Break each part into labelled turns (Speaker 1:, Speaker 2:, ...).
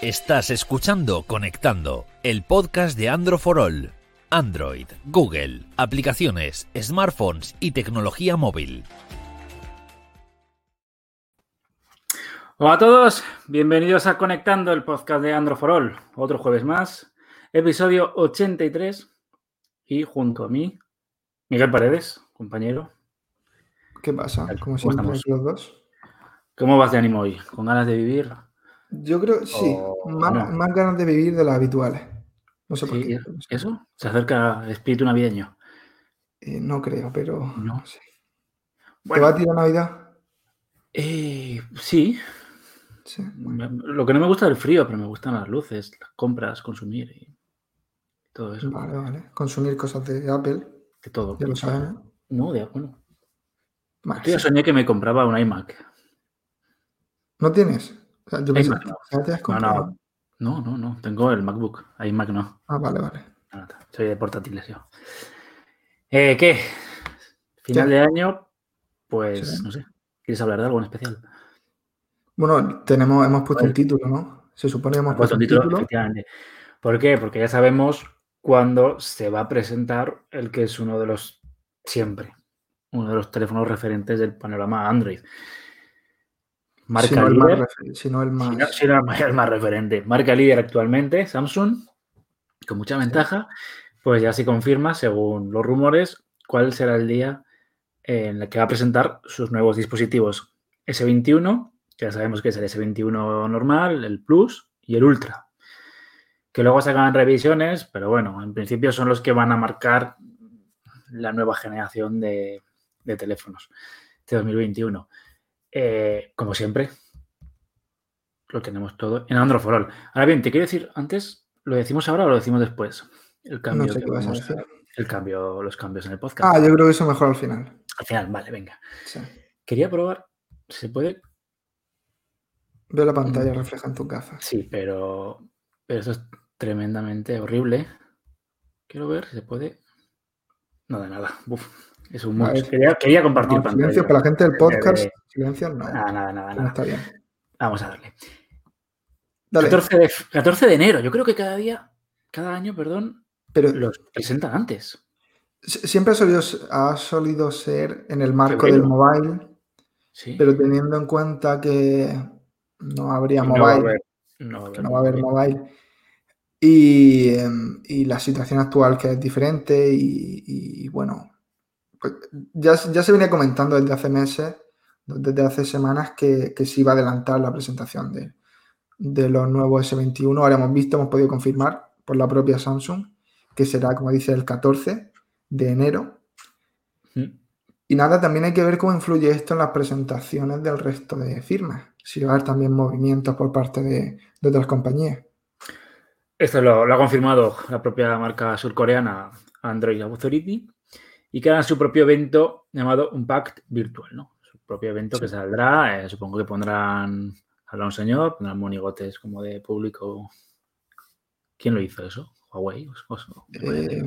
Speaker 1: Estás escuchando Conectando, el podcast de Android for All. Android, Google, aplicaciones, smartphones y tecnología móvil.
Speaker 2: Hola a todos, bienvenidos a Conectando, el podcast de Android for All. Otro jueves más, episodio 83. Y junto a mí, Miguel Paredes, compañero.
Speaker 3: ¿Qué pasa?
Speaker 2: ¿Cómo
Speaker 3: ¿Cómo
Speaker 2: estamos?
Speaker 3: los dos?
Speaker 2: ¿Cómo vas de ánimo hoy? ¿Con ganas de vivir?
Speaker 3: Yo creo, sí,
Speaker 2: O
Speaker 3: más, ganas de vivir de las habituales. No sé por
Speaker 2: Sí,
Speaker 3: qué.
Speaker 2: ¿Eso? ¿Se acerca el espíritu navideño?
Speaker 3: Eh, no creo, pero
Speaker 2: No.
Speaker 3: sé. ¿Te
Speaker 2: Bueno,
Speaker 3: va a tirar Navidad?
Speaker 2: eh, sí. Lo que no me gusta es el frío, pero me gustan las luces, las compras, consumir y todo eso.
Speaker 3: Vale, vale. Consumir cosas de Apple,
Speaker 2: De todo.
Speaker 3: ya lo.
Speaker 2: No, de bueno. Yo soñé que me compraba un iMac.
Speaker 3: ¿No tienes? O sea, yo pensé
Speaker 2: iMac
Speaker 3: que
Speaker 2: no.
Speaker 3: ya te has
Speaker 2: No,
Speaker 3: comprado.
Speaker 2: no. No, no, no. Tengo el MacBook. iMac no.
Speaker 3: Ah, vale, vale.
Speaker 2: Nada, soy de portátiles yo. Eh, ¿Qué? Final
Speaker 3: ¿Qué?
Speaker 2: de año, pues
Speaker 3: Sí.
Speaker 2: no sé. ¿Quieres hablar de algo en especial?
Speaker 3: Bueno, tenemos, hemos puesto un título, ¿no? Se supone que hemos
Speaker 2: He puesto
Speaker 3: puesto
Speaker 2: un
Speaker 3: un
Speaker 2: título,
Speaker 3: título.
Speaker 2: efectivamente. ¿Por qué? Porque ya sabemos cuándo se va a presentar el que es uno de los siempre, uno de los teléfonos referentes del panorama Android. Marca
Speaker 3: Si no el más,
Speaker 2: líder,
Speaker 3: refer- si no el más.
Speaker 2: si no, si no el más- el más referente. Marca líder actualmente, Samsung, con mucha ventaja, pues ya se confirma, según los rumores, cuál será el día en el que va a presentar sus nuevos dispositivos S21, que ya sabemos que es el S21 normal, el Plus y el Ultra, que luego sacan revisiones, pero bueno, en principio son los que van a marcar la nueva generación de, de teléfonos de 2021. Eh, como siempre, lo tenemos todo en Android for All. Ahora bien, te quiero decir, antes, ¿lo decimos ahora o lo decimos después? El cambio,
Speaker 3: No sé
Speaker 2: que
Speaker 3: qué vas a
Speaker 2: el cambio, los cambios en el podcast.
Speaker 3: Ah, yo creo que eso mejor al final.
Speaker 2: Al final, vale, venga.
Speaker 3: Sí.
Speaker 2: Quería probar, ¿se puede?
Speaker 3: Veo la
Speaker 2: Mm.
Speaker 3: pantalla refleja en tus gafas.
Speaker 2: Sí, pero, pero eso es tremendamente horrible. Quiero ver si se puede. Nada, nada. Uf, es un
Speaker 3: ver.
Speaker 2: Quería, quería compartir
Speaker 3: No,
Speaker 2: pantalla.
Speaker 3: silencio para la gente del podcast. Silencio, no.
Speaker 2: Nada, nada, nada,
Speaker 3: no está bien.
Speaker 2: Vamos a darle.
Speaker 3: Dale.
Speaker 2: 14 de, 14 de enero. Yo creo que cada día, cada año, perdón,
Speaker 3: Pero
Speaker 2: los presentan antes.
Speaker 3: si- siempre ha solido, ha solido ser en el marco
Speaker 2: Febrero.
Speaker 3: del mobile,
Speaker 2: Sí.
Speaker 3: pero teniendo en cuenta que no habría
Speaker 2: no va a
Speaker 3: mobile,
Speaker 2: haber- no va a haber
Speaker 3: no va a haber
Speaker 2: mobile.
Speaker 3: y, em, y la situación actual que es diferente, y, y, bueno, pues ya, se- ya se venía comentando desde hace meses, desde hace semanas, que, que se iba a adelantar la presentación de, de los nuevos S21. Ahora hemos visto, hemos podido confirmar por la propia Samsung, que será, como dice, el 14 de enero.
Speaker 2: Mm.
Speaker 3: Y nada, también hay que ver cómo influye esto en las presentaciones del resto de firmas. Si va a haber también movimientos por parte de, de otras compañías.
Speaker 2: Esto lo, lo ha confirmado la propia marca surcoreana Android Authority y que harán su propio evento llamado Unpacked Virtual, ¿no? Su propio evento que saldrá, eh, supongo que pondrán a un señor, pondrán monigotes como de público. ¿Quién lo hizo eso? ¿Huawei? O-.
Speaker 3: Eh,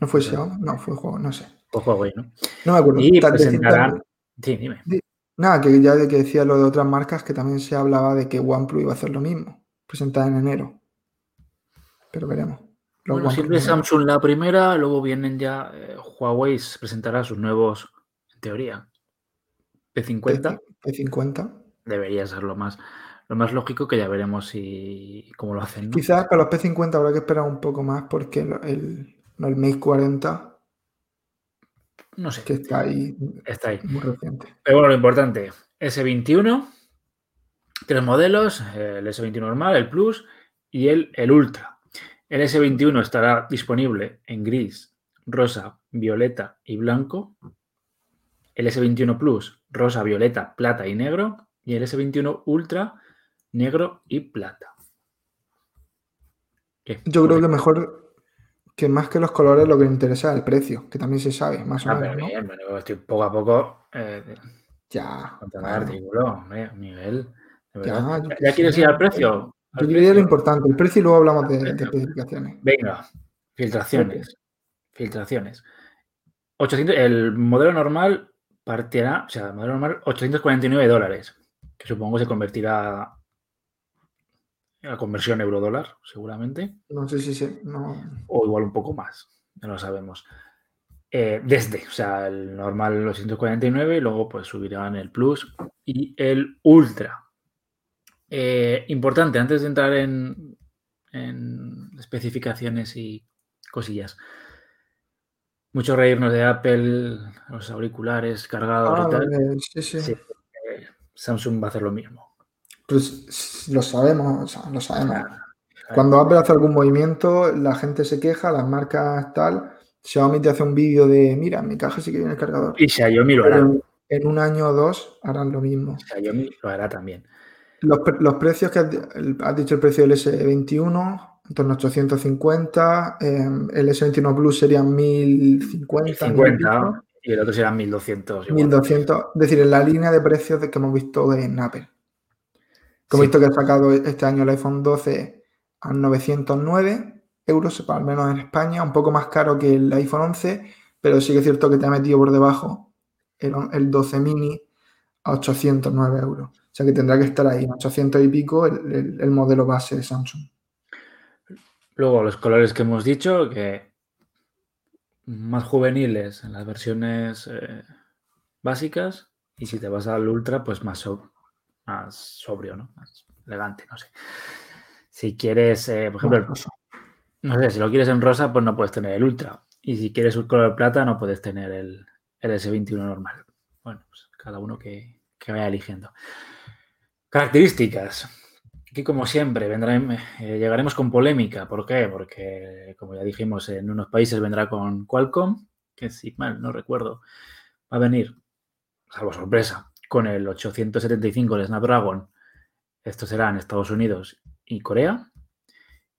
Speaker 3: ¿No fue. Xiaomi? No, fue juego, no sé.
Speaker 2: O Huawei, ¿no?
Speaker 3: No me acuerdo.
Speaker 2: Y presentarán. Sí, dime.
Speaker 3: Nada, que ya de que decía lo de otras marcas, que también se hablaba de que OnePlus iba a hacer lo mismo, presentada en enero. Pero veremos. Los
Speaker 2: Bueno, siempre. Samsung la primera, luego vienen ya eh, Huawei presentará sus nuevos, en teoría, P50.
Speaker 3: P50.
Speaker 2: debería ser lo más, lo más lógico que ya veremos si cómo lo hacen. ¿no?
Speaker 3: Quizás para los P50 habrá que esperar un poco más porque el, el Mate 40,
Speaker 2: No sé,
Speaker 3: que está ahí
Speaker 2: está ahí.
Speaker 3: muy reciente.
Speaker 2: Pero bueno, lo importante, S21, tres modelos, el S21 normal, el Plus y el, el Ultra. El S21 estará disponible en gris, rosa, violeta y blanco. El S21 Plus, rosa, violeta, plata y negro. Y el S21 Ultra, negro y plata. ¿Qué?
Speaker 3: Yo creo que mejor que más que los colores lo que me interesa es el precio, que también se sabe, más o
Speaker 2: Ah,
Speaker 3: menos,
Speaker 2: pero
Speaker 3: ¿no?
Speaker 2: bien, bueno, estoy poco a poco eh,
Speaker 3: Ya.
Speaker 2: el artículo, de
Speaker 3: Ya,
Speaker 2: verdad.
Speaker 3: yo
Speaker 2: ¿Ya,
Speaker 3: qué
Speaker 2: quieres ir al precio? ¿Al
Speaker 3: Yo diría lo importante, el precio y luego hablamos de, especificaciones.
Speaker 2: Venga, filtraciones. Filtraciones. 800, el modelo normal partirá, o sea, el modelo normal 849 dólares, que supongo se convertirá la conversión euro-dólar, seguramente.
Speaker 3: No sé si sí, no.
Speaker 2: O igual un poco más, no lo sabemos. Eh, desde, o sea, el normal los 149 y luego pues subirán el Plus y el Ultra. Eh, importante, antes de entrar en, en especificaciones y cosillas. Mucho reírnos de Apple, los auriculares cargados y
Speaker 3: Ah,
Speaker 2: tal.
Speaker 3: vale, sí, sí.
Speaker 2: Sí, eh, Samsung va a hacer lo mismo.
Speaker 3: Pues lo sabemos, lo sabemos.
Speaker 2: Claro.
Speaker 3: Cuando Apple hace algún movimiento, la gente se queja, las marcas tal. Xiaomi te hace un vídeo de, mira, en mi caja sí que viene el cargador.
Speaker 2: Y Xiaomi lo hará.
Speaker 3: Pero en un año o dos harán lo mismo.
Speaker 2: Xiaomi lo hará también.
Speaker 3: Los, los precios que has, dicho, el precio del S21, en torno a 850, eh, el S21 Plus serían 1050,
Speaker 2: 50 y el otro será 1200. igual.
Speaker 3: 1200, es decir, en la línea de precios de que hemos visto en Apple.
Speaker 2: Sí.
Speaker 3: visto que ha sacado este año el iPhone 12 a 909 euros, al menos en España, un poco más caro que el iPhone 11, pero sí que es cierto que te ha metido por debajo el, el 12 mini a 809 euros. O sea que tendrá que estar ahí, en 800 y pico, el, el- el modelo base de Samsung.
Speaker 2: Luego los colores que hemos dicho, que más juveniles en las versiones eh, básicas y si te vas al ultra, pues más, so- más sobrio, ¿no? Más elegante, no sé. Si quieres, eh, por ejemplo, el-
Speaker 3: Bueno,
Speaker 2: no sé, si lo quieres en rosa, pues no puedes tener el ultra. Y si quieres un color plata, no puedes tener el, el S21 normal. Bueno, pues cada uno que, que vaya eligiendo. Características. Aquí, como siempre, vendrán, eh, llegaremos con polémica. ¿Por qué? Porque, como ya dijimos, en unos países vendrá con Qualcomm, que si mal no recuerdo, va a venir, salvo sorpresa, con el 875, el Snapdragon. Esto será en Estados Unidos y Corea.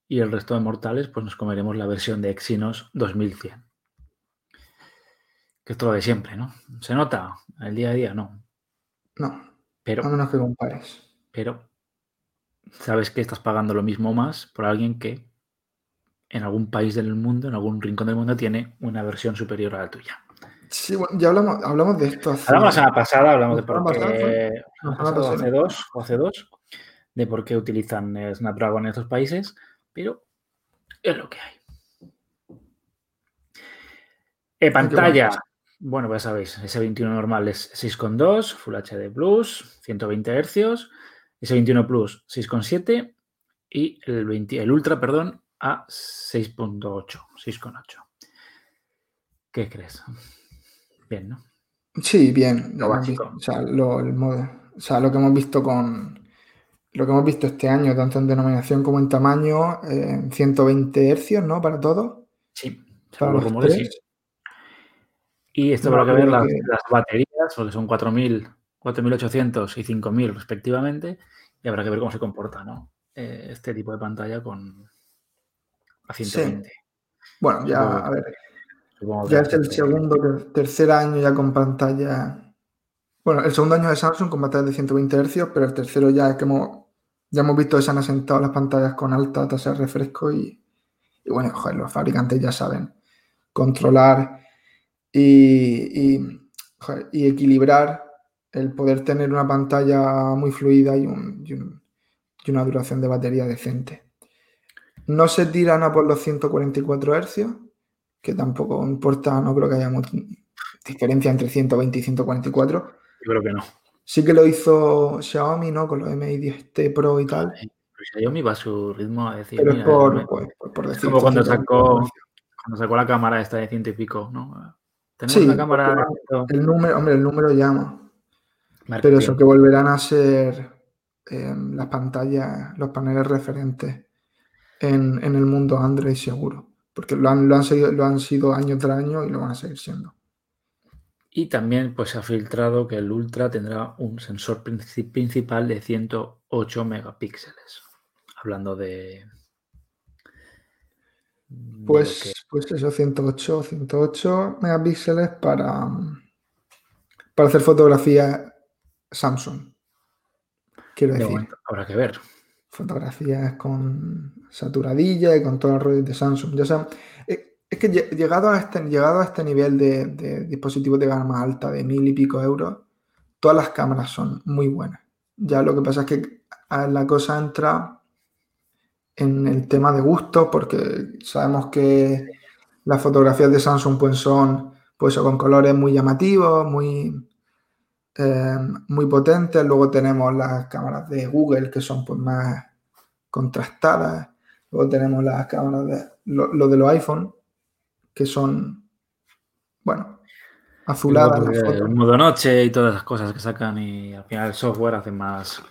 Speaker 2: Y el resto de mortales, pues nos comeremos la versión de Exynos 2100. Que es todo lo de siempre, ¿no? ¿Se nota? El día a día, no.
Speaker 3: No,
Speaker 2: Pero
Speaker 3: a menos que compares.
Speaker 2: pero sabes que estás pagando lo mismo más por alguien que en algún país del mundo, en algún rincón del mundo, tiene una versión superior a la tuya.
Speaker 3: Sí, bueno, ya hablamos, hablamos de esto hace...
Speaker 2: Hablamos la semana pasada, hablamos de
Speaker 3: ¿La
Speaker 2: por qué, hace dos, o hace dos, de por qué utilizan Snapdragon en estos países, pero es lo que hay. Eh, pantalla, bueno, pues ya sabéis, S21 normal es 6.2, Full HD Plus, 120 Hz, S21 Plus 6.7 y el, 20 el Ultra, perdón, a 6.8, 6.8. ¿Qué crees? Bien, ¿no?
Speaker 3: Sí, bien.
Speaker 2: Lo básico.
Speaker 3: visto, o, sea, lo, el modo- o sea, lo que hemos visto con lo que hemos visto este año, tanto en denominación como en tamaño, eh, 120 hercios, ¿no? Para todo.
Speaker 2: Sí,
Speaker 3: Para
Speaker 2: los rumores, sí. Y esto habrá que ver las, las baterías, porque son 4.000, 4.800 y 5.000 respectivamente, y habrá que ver cómo se comporta ¿no? Eh, este tipo de pantalla con a 120.
Speaker 3: Bueno, ya,
Speaker 2: Supongo-
Speaker 3: a ver, ya es el segundo, ter- tercer año ya con pantalla. Bueno, el segundo año de Samsung con pantalla de 120 hercios, pero el tercero ya es que hemos, ya hemos visto que se han asentado las pantallas con alta tasa de refresco y, y bueno, joder, los fabricantes ya saben controlar y, y, joder, y equilibrar el poder tener una pantalla muy fluida y, un- y un- y una duración de batería decente. No se tiran a por los 144 hercios, que tampoco importa, no creo que haya mucha diferencia entre 120 y 144.
Speaker 2: Yo creo que no.
Speaker 3: Sí que lo hizo Xiaomi, ¿no? Con los Mi 10T Pro y tal.
Speaker 2: Pero Xiaomi va a su ritmo a decir.
Speaker 3: Pero es
Speaker 2: mira,
Speaker 3: por, pues, por, por
Speaker 2: es
Speaker 3: decir.
Speaker 2: como cuando
Speaker 3: 144
Speaker 2: sacó, cuando sacó la cámara esta de ciento y pico, ¿no? Tenemos
Speaker 3: Sí,
Speaker 2: una cámara
Speaker 3: El número, hombre, el número llama. Pero eso que volverán a ser eh, las pantallas, los paneles referentes en, en el mundo Android seguro. Porque lo han, lo, han seguido- lo han sido año tras año y lo van a seguir siendo.
Speaker 2: Y también pues, se ha filtrado que el Ultra tendrá un sensor princi- principal de 108 megapíxeles. Hablando de.
Speaker 3: Pues,
Speaker 2: que-
Speaker 3: pues eso, 108, 108 megapíxeles para, para hacer fotografía Samsung. Quiero
Speaker 2: de
Speaker 3: decir,
Speaker 2: habrá que ver.
Speaker 3: fotografías con saturadilla y con todo el rollo de Samsung. Ya saben, eh, es que lle- llegado a este, llegado a este nivel de, de dispositivos de gama alta, de mil y pico euros, todas las cámaras son muy buenas. Ya lo que pasa es que la cosa entra en el tema de gusto, porque sabemos que las fotografías de Samsung pues son pues, con colores muy llamativos, muy, eh, muy potentes. Luego tenemos las cámaras de Google que son pues, más contrastadas. Luego tenemos las cámaras de lo, de los iPhone que son, bueno, azuladas.
Speaker 2: El modo noche y todas las cosas que sacan y al final el software hace más...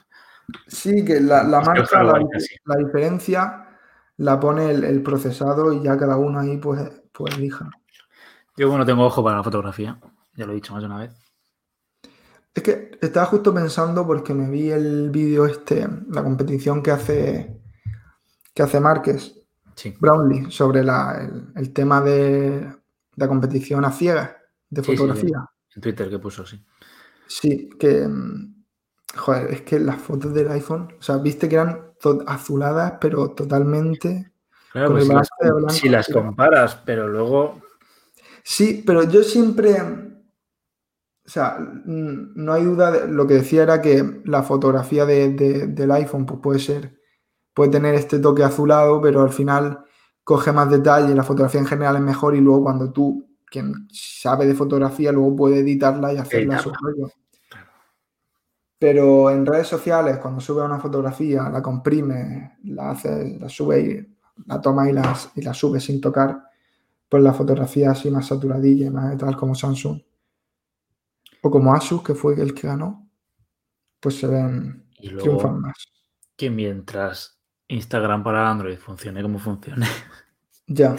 Speaker 3: Sí, que la, la marca, la, la, diferencia la pone el, procesado y ya cada uno ahí pues, pues elija.
Speaker 2: Yo bueno tengo ojo para la fotografía, ya lo he dicho más de una vez.
Speaker 3: Es que estaba justo pensando porque me vi el vídeo este, la competición que hace que hace Márquez, Brownlee, sobre el, tema de la competición a ciegas de fotografía.
Speaker 2: en Twitter que puso, sí.
Speaker 3: Sí, que joder, es que las fotos del iPhone, o sea, viste que eran azuladas, pero totalmente.
Speaker 2: Claro, pues si las comparas, pero luego.
Speaker 3: Sí, pero yo siempre o sea, no hay duda, de, lo que decía era que la fotografía del iPhone pues puede ser, puede tener este toque azulado, pero al final coge más detalle, la fotografía en general es mejor y luego cuando tú, quien sabe de fotografía, luego puede editarla y hacerla a su rollo. Pero en redes sociales, cuando sube una fotografía, la comprime, la hace, la sube y la toma y la, y la sube sin tocar, pues la fotografía así más saturadilla y más tal como Samsung o como Asus, que fue el que ganó, pues se ven, y triunfan más.
Speaker 2: Que mientras Instagram para Android funcione como funcione,
Speaker 3: ya.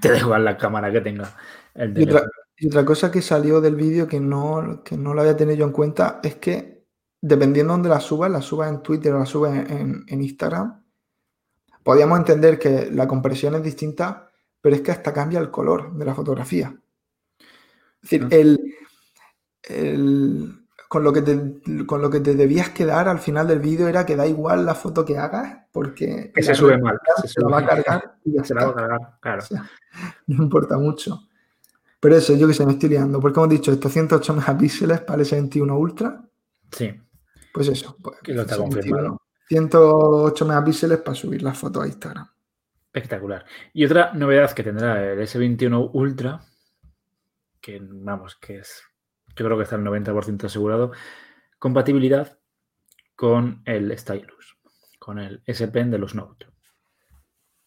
Speaker 2: te da igual la cámara que tenga
Speaker 3: y, otra, cosa que salió del vídeo que no, que no lo había tenido yo en cuenta es que dependiendo de dónde la subas, la subas en Twitter o la subas en, en Instagram, podríamos entender que la compresión es distinta, pero es que hasta cambia el color de la fotografía. Es decir, el, con, lo que te, con lo que te debías quedar al final del vídeo era que da igual la foto que hagas, porque...
Speaker 2: Que se sube mal.
Speaker 3: Se, va a cargar y ya
Speaker 2: se va a cargar, claro.
Speaker 3: no importa mucho. Pero eso, yo que sé, me estoy liando. Porque hemos dicho, estos 108 megapíxeles para el S21 Ultra.
Speaker 2: Sí.
Speaker 3: Pues eso. Pues,
Speaker 2: que lo está confirmado.
Speaker 3: 108 megapíxeles para subir las fotos a Instagram.
Speaker 2: Espectacular. Y otra novedad que tendrá el S21 Ultra, que vamos, que es yo creo que está el 90% asegurado, compatibilidad con el Stylus, con el S Pen de los Note.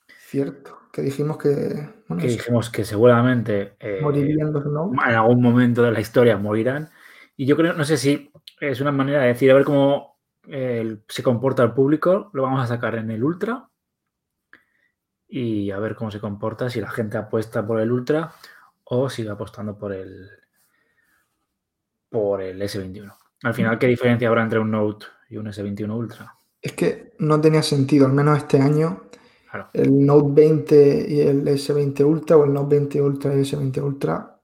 Speaker 3: Cierto, que dijimos que...
Speaker 2: que dijimos que seguramente
Speaker 3: eh, morirían los Note.
Speaker 2: En algún momento de la historia morirán. Y yo creo, no sé si es una manera de decir, a ver cómo eh, se comporta el público, lo vamos a sacar en el Ultra y a ver cómo se comporta, si la gente apuesta por el Ultra o sigue apostando por el, por el S21. Al final, ¿qué diferencia habrá entre un Note y un S21 Ultra?
Speaker 3: Es que no tenía sentido, al menos este año, el Note 20 y el S20 Ultra o el Note 20 Ultra y el S20 Ultra.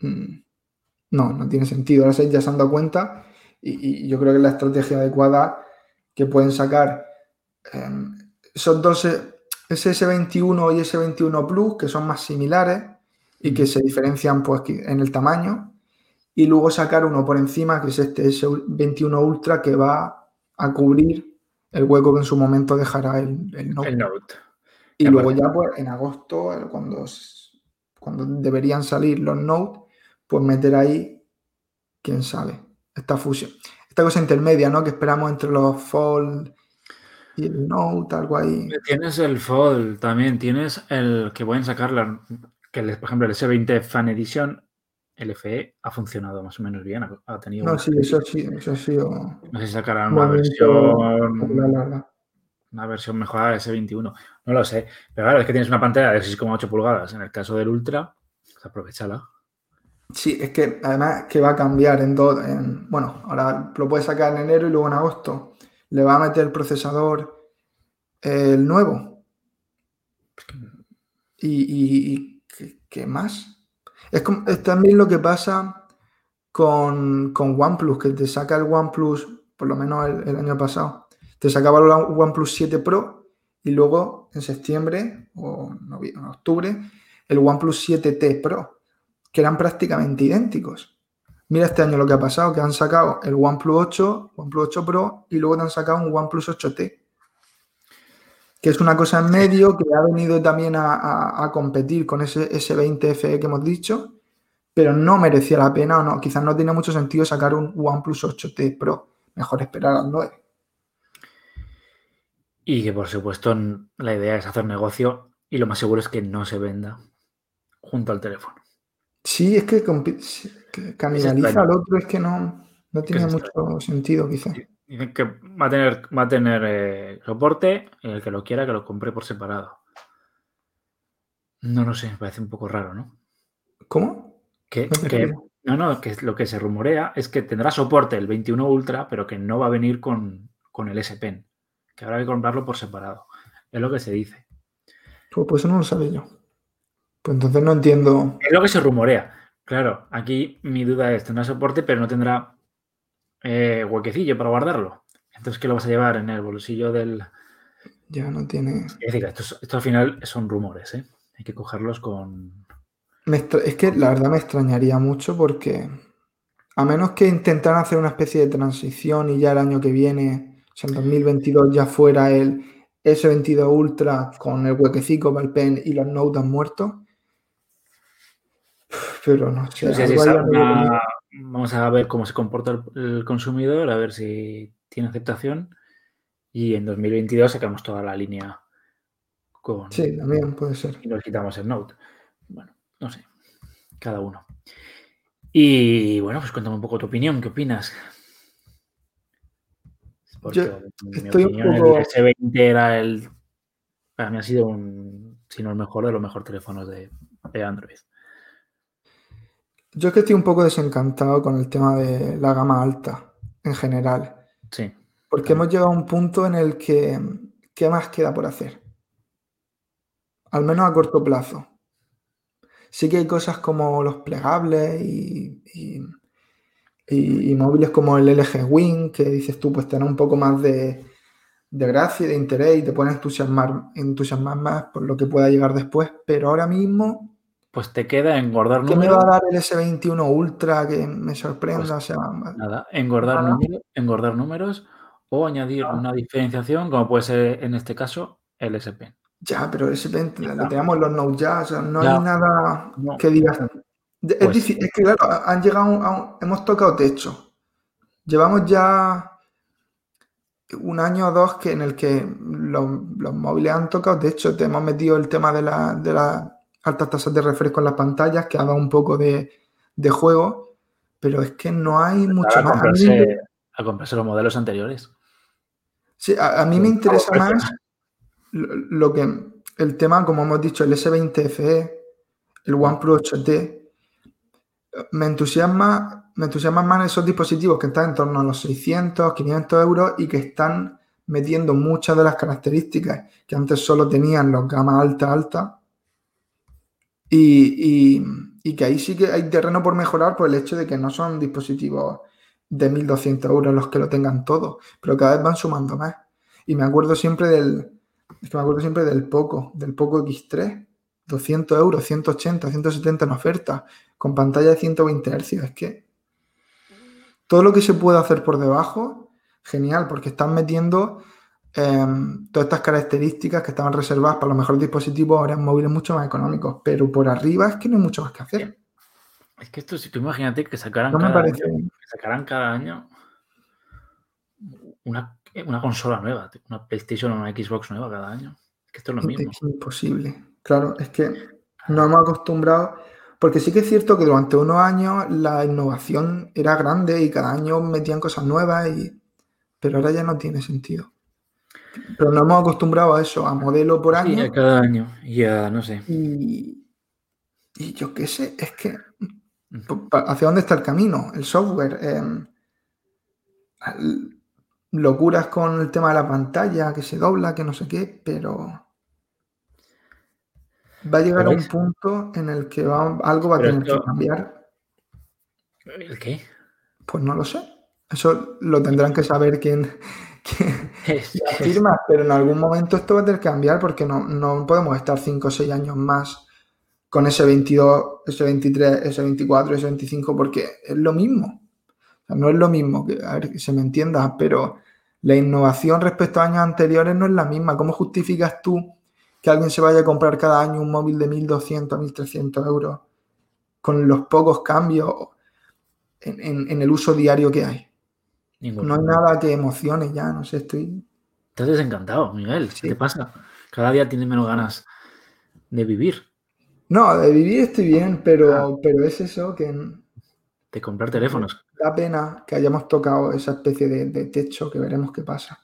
Speaker 3: Mm, no, no tiene sentido. Ahora ya se han dado cuenta y, yo creo que es la estrategia adecuada que pueden sacar em, esos dos, ese S21 y S21 Plus, que son más similares y que se diferencian pues, en el tamaño y luego sacar uno por encima, que es este S21 Ultra, que va a cubrir el hueco que en su momento dejará el,
Speaker 2: Note.
Speaker 3: Y luego ya pues en agosto, cuando, cuando deberían salir los Note, pues meter ahí, quién sabe, esta fusión. Esta cosa intermedia, ¿no? Que esperamos entre los Fold y el Note, algo ahí.
Speaker 2: Tienes el Fold también, tienes el que pueden sacar, la, que por ejemplo el S20 Fan Edition LFE ha funcionado más o menos bien. Ha tenido
Speaker 3: no, sí, eso sí, eso ha sido.
Speaker 2: No sé si sacarán una versión. Una versión mejorada de S21. No lo sé. Pero claro, es que tienes una pantalla de 6,8 pulgadas. En el caso del Ultra, pues aprovechala.
Speaker 3: Sí, es que además que va a cambiar en todo. bueno, ahora lo puedes sacar en enero y luego en agosto. Le va a meter el procesador el nuevo. ¿Y, y, qué más? Es, también lo que pasa con, con, OnePlus, que te saca el OnePlus, por lo menos el, año pasado, te sacaba el OnePlus 7 Pro y luego en septiembre o en octubre el OnePlus 7T Pro, que eran prácticamente idénticos. Mira este año lo que ha pasado, que han sacado el OnePlus 8, OnePlus 8 Pro y luego te han sacado un OnePlus 8T. que es una cosa en medio que ha venido también a, competir con ese S20 FE que hemos dicho, pero no merecía la pena o no, quizás no tiene mucho sentido sacar un OnePlus 8T Pro. Mejor esperar al 9.
Speaker 2: Y que por supuesto la idea es hacer negocio y lo más seguro es que no se venda junto al teléfono.
Speaker 3: Sí, es que, canibaliza al otro, es que no, no tiene mucho sentido quizás.
Speaker 2: Que va a tener, va a tener eh, soporte el que lo quiera que lo compre por separado. No lo sé, me parece un poco raro, ¿no?
Speaker 3: ¿Cómo?
Speaker 2: Que, no, no, que lo que se rumorea es que tendrá soporte el 21 Ultra, pero que no va a venir con, el S Pen, que habrá que comprarlo por separado. Es lo que se dice.
Speaker 3: Pues, pues eso no lo sabía yo. Pues entonces no entiendo.
Speaker 2: Es lo que se rumorea. Claro, aquí mi duda es, tendrá soporte, pero no tendrá eh, huequecillo para guardarlo. Entonces, ¿qué lo vas a llevar en el bolsillo del...?
Speaker 3: Ya no tiene...
Speaker 2: Es decir, esto, al final son rumores, ¿eh? Hay que cogerlos con...
Speaker 3: es que la verdad me extrañaría mucho porque a menos que intentaran hacer una especie de transición y ya el año que viene, o sea, en 2022 ya fuera el S22 Ultra con el huequecito para el pen y los notes muertos. Pero no sé.
Speaker 2: Vamos a ver cómo se comporta el, consumidor, a ver si tiene aceptación. Y en 2022 sacamos toda la línea con.
Speaker 3: Sí, también puede ser.
Speaker 2: Y nos quitamos el Note. Bueno, no sé. Cada uno. Y bueno, pues cuéntame un poco tu opinión. ¿Qué opinas?
Speaker 3: Porque en mi opinión, el
Speaker 2: S20 era el. Para mí ha sido un. Si no el mejor de los mejores teléfonos de Android.
Speaker 3: Yo es que estoy un poco desencantado con el tema de la gama alta en general.
Speaker 2: Sí.
Speaker 3: Porque hemos llegado a un punto en el que, ¿qué más queda por hacer? Al menos a corto plazo. Sí que hay cosas como los plegables y, y, móviles como el LG Wing, que dices tú, pues tener un poco más de, de gracia y de interés y te pueden entusiasmar, entusiasmar más por lo que pueda llegar después. Pero ahora mismo
Speaker 2: pues te queda engordar
Speaker 3: números. ¿Qué me va a dar el S21 Ultra que me sorprenda?
Speaker 2: Pues nada, engordar, Números, engordar números o añadir una diferenciación, como puede ser en este caso el S Pen.
Speaker 3: Ya, pero el S Pen lo tenemos los Note ya, o sea, no hay nada que digas. Es, pues es que claro, han llegado hemos tocado techo. Llevamos ya un año o dos que en el que los, móviles han tocado techo. Te hemos metido el tema de la, de la altas tasas de refresco en las pantallas, que ha dado un poco de, juego, pero es que no hay mucho más.
Speaker 2: a comprarse los modelos anteriores.
Speaker 3: Sí, a, mí me interesa más lo, que el tema, como hemos dicho, el S20 FE, el OnePlus 8T, me entusiasma, me entusiasma más esos dispositivos que están en torno a los 600, 500 euros y que están metiendo muchas de las características que antes solo tenían los gama alta, alta, y, que ahí sí que hay terreno por mejorar por el hecho de que no son dispositivos de 1.200 euros los que lo tengan todo, pero cada vez van sumando más. Y me acuerdo siempre del, es que me acuerdo siempre del Poco, del Poco X3, 200 euros, 180, 170 en oferta, con pantalla de 120 Hz. Es que todo lo que se puede hacer por debajo, genial, porque están metiendo Em, todas estas características que estaban reservadas para los mejores dispositivos ahora en móviles mucho más económicos, pero por arriba es que no hay mucho más que hacer.
Speaker 2: Es que esto, si tú imagínate que sacaran, cada, año, que sacaran cada año una, consola nueva, una PlayStation o una Xbox nueva cada año. Es que esto es lo mismo.
Speaker 3: Es imposible. Claro, es que nos hemos acostumbrado, porque sí que es cierto que durante unos años la innovación era grande y cada año metían cosas nuevas, y, pero ahora ya no tiene sentido. Pero nos hemos acostumbrado a eso, a modelo por año.
Speaker 2: Sí, cada año, ya no sé.
Speaker 3: Y, yo qué sé, es que ¿hacia dónde está el camino? El software. Em, locuras con el tema de la pantalla, que se dobla, que no sé qué, pero va a llegar a un punto en el que algo va a tener que cambiar.
Speaker 2: ¿El qué?
Speaker 3: Pues no lo sé. Eso lo tendrán que saber quién, firmas, pero en algún momento esto va a tener que cambiar porque no, podemos estar 5 o 6 años más con ese 22, ese 23, ese 24, ese 25, porque es lo mismo. no es lo mismo, que, a ver, que se me entienda, pero la innovación respecto a años anteriores no es la misma. ¿Cómo justificas tú que alguien se vaya a comprar cada año un móvil de 1.200, 1.300 euros con los pocos cambios en, el uso diario que hay? No hay nada que emocione ya, no sé, estoy...
Speaker 2: Estás desencantado, Miguel. ¿Qué te pasa? Cada día tienes menos ganas de vivir.
Speaker 3: No, de vivir estoy bien, pero, ah. pero es eso que...
Speaker 2: De comprar teléfonos.
Speaker 3: Da pena que hayamos tocado esa especie de, techo, que veremos qué pasa.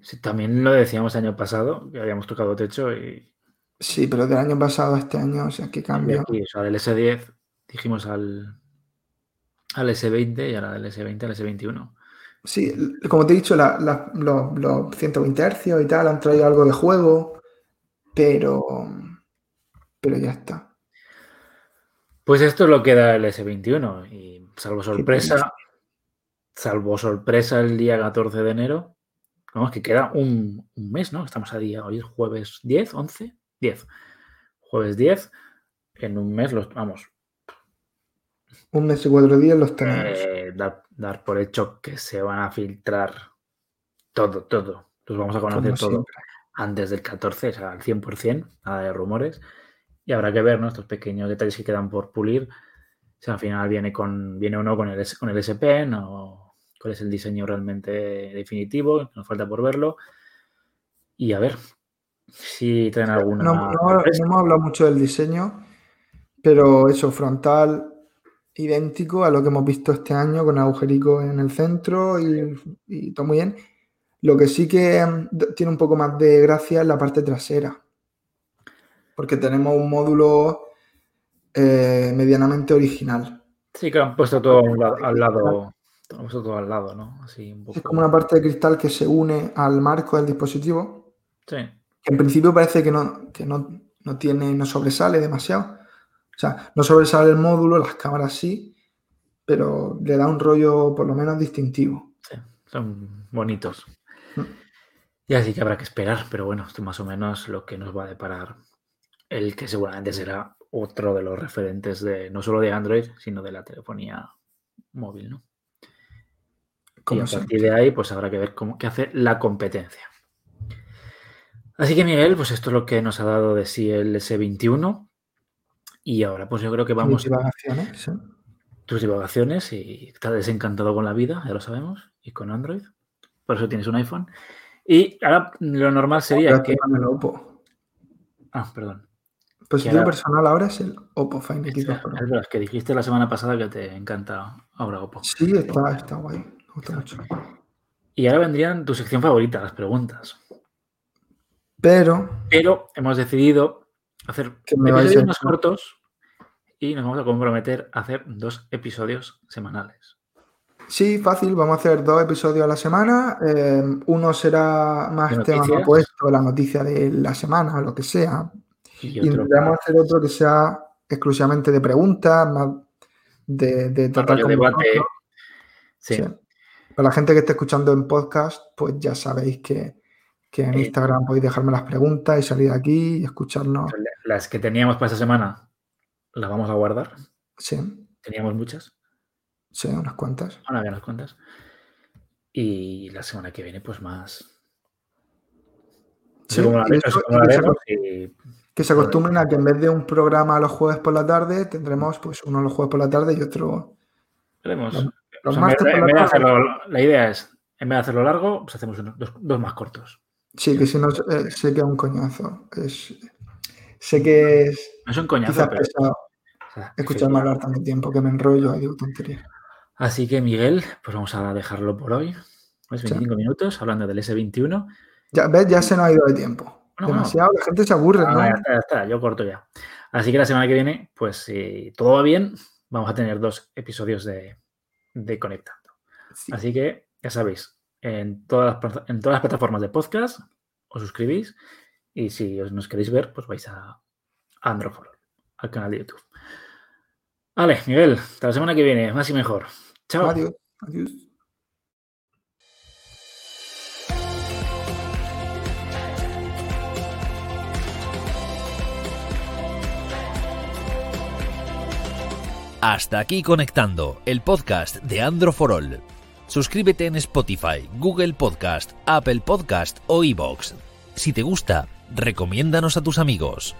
Speaker 2: Sí, también lo decíamos el año pasado, que habíamos tocado techo y...
Speaker 3: Sí, pero del año pasado a este año, o sea, ¿qué cambia?
Speaker 2: o sea, del S10 dijimos al, al S20 y ahora del S20 al S21.
Speaker 3: Sí, como te he dicho, los, 120 Hz y tal han traído algo de juego, pero, pero ya está.
Speaker 2: Pues esto es lo que da el S21 y salvo sorpresa, salvo sorpresa el día 14 de enero, vamos, que queda un, mes, ¿no? Estamos a día, hoy es jueves 10, 11, 10. Jueves 10, en un mes los, vamos.
Speaker 3: Un mes y cuatro días los tenemos.
Speaker 2: Eh, dar, por hecho que se van a filtrar todo, todo. Los vamos a conocer todo antes del 14, o sea, al 100%, nada de rumores. Y habrá que ver estos pequeños detalles que quedan por pulir. Si al final viene con viene uno con el, con el SP o cuál es el diseño realmente definitivo. Nos falta por verlo. Y a ver si traen alguna.
Speaker 3: No, no, hemos hablado mucho del diseño, pero eso, frontal, idéntico a lo que hemos visto este año con agujerico en el centro y, y, todo muy bien. Lo que sí que mm, tiene un poco más de gracia es la parte trasera porque tenemos un módulo eh, medianamente original.
Speaker 2: Sí, que han puesto todo al lado, puesto todo al lado, ¿no?
Speaker 3: Es como una parte de cristal que se une al marco del dispositivo.
Speaker 2: Sí.
Speaker 3: Que en principio parece que no, que no, no tiene, no sobresale demasiado. O sea, no sobresale el módulo, las cámaras sí, pero le da un rollo por lo menos distintivo.
Speaker 2: Sí, son bonitos. Mm. Y así que habrá que esperar, pero bueno, esto más o menos lo que nos va a deparar el que seguramente será otro de los referentes de no solo de Android, sino de la telefonía móvil, ¿no? Y a partir de ahí, pues habrá que ver cómo qué hace la competencia. Así que, Miguel, pues esto es lo que nos ha dado de sí el S21. Y ahora, pues yo creo que vamos.
Speaker 3: Tus divagaciones.
Speaker 2: Tus divagaciones y estás desencantado con la vida, ya lo sabemos, y con Android. Por eso tienes un iPhone. Y ahora lo normal sería que. Ah, perdón.
Speaker 3: Pues yo personal ahora es el Oppo Find X2
Speaker 2: Pro. Es verdad, que dijiste la semana pasada que te encanta ahora Oppo.
Speaker 3: Sí, está, está guay. Mucho.
Speaker 2: Y ahora vendrían tu sección favorita, las preguntas.
Speaker 3: Pero.
Speaker 2: Pero hemos decidido hacer episodios más cortos y nos vamos a comprometer a hacer dos episodios semanales.
Speaker 3: Sí, fácil. Vamos a hacer dos episodios a la semana. Eh, uno será más tema opuesto, la noticia de la semana lo que sea. Y, Intentamos hacer otro que sea exclusivamente de preguntas, más de, de tratar con
Speaker 2: debate.
Speaker 3: Sí. Para la gente que esté escuchando en podcast, pues ya sabéis que, en eh, Instagram podéis dejarme las preguntas y salir aquí y escucharnos.
Speaker 2: Las que teníamos para esta semana, las vamos a guardar.
Speaker 3: Sí.
Speaker 2: Teníamos muchas.
Speaker 3: Sí, unas cuantas.
Speaker 2: Ahora unas cuantas. Y la semana que viene, pues más.
Speaker 3: Sí, que se acostumbren a que en vez de un programa los jueves por la tarde, tendremos pues uno los jueves por la tarde y otro.
Speaker 2: Veremos. la, idea es, en vez de hacerlo largo, pues hacemos dos, más cortos.
Speaker 3: Sí, que si no, eh, sé que es un coñazo. sé que es.
Speaker 2: No es un coñazo, pero.
Speaker 3: Escucharme hablar tanto tiempo que me enrollo y digo.
Speaker 2: Así que, Miguel, pues vamos a dejarlo por hoy. Es 25 minutos hablando del S21.
Speaker 3: Ya, ¿ves? Ya se nos ha ido de tiempo. Demasiado, la gente se aburre, ¿no?
Speaker 2: Ya está, ya está, yo corto ya. Así que la semana que viene, pues si todo va bien, vamos a tener dos episodios de, Conectando. Así que, ya sabéis, en todas, las, en todas las plataformas de podcast os suscribís y si os nos queréis ver, pues vais a Androfor, al canal de YouTube. Vale, Miguel, hasta la semana que viene, más y mejor. Chao.
Speaker 3: Adiós. Adiós.
Speaker 1: Hasta aquí conectando el podcast de Andro Suscríbete en Spotify, Google Podcast, Apple Podcast o iBox. Si te gusta, recomiéndanos a tus amigos.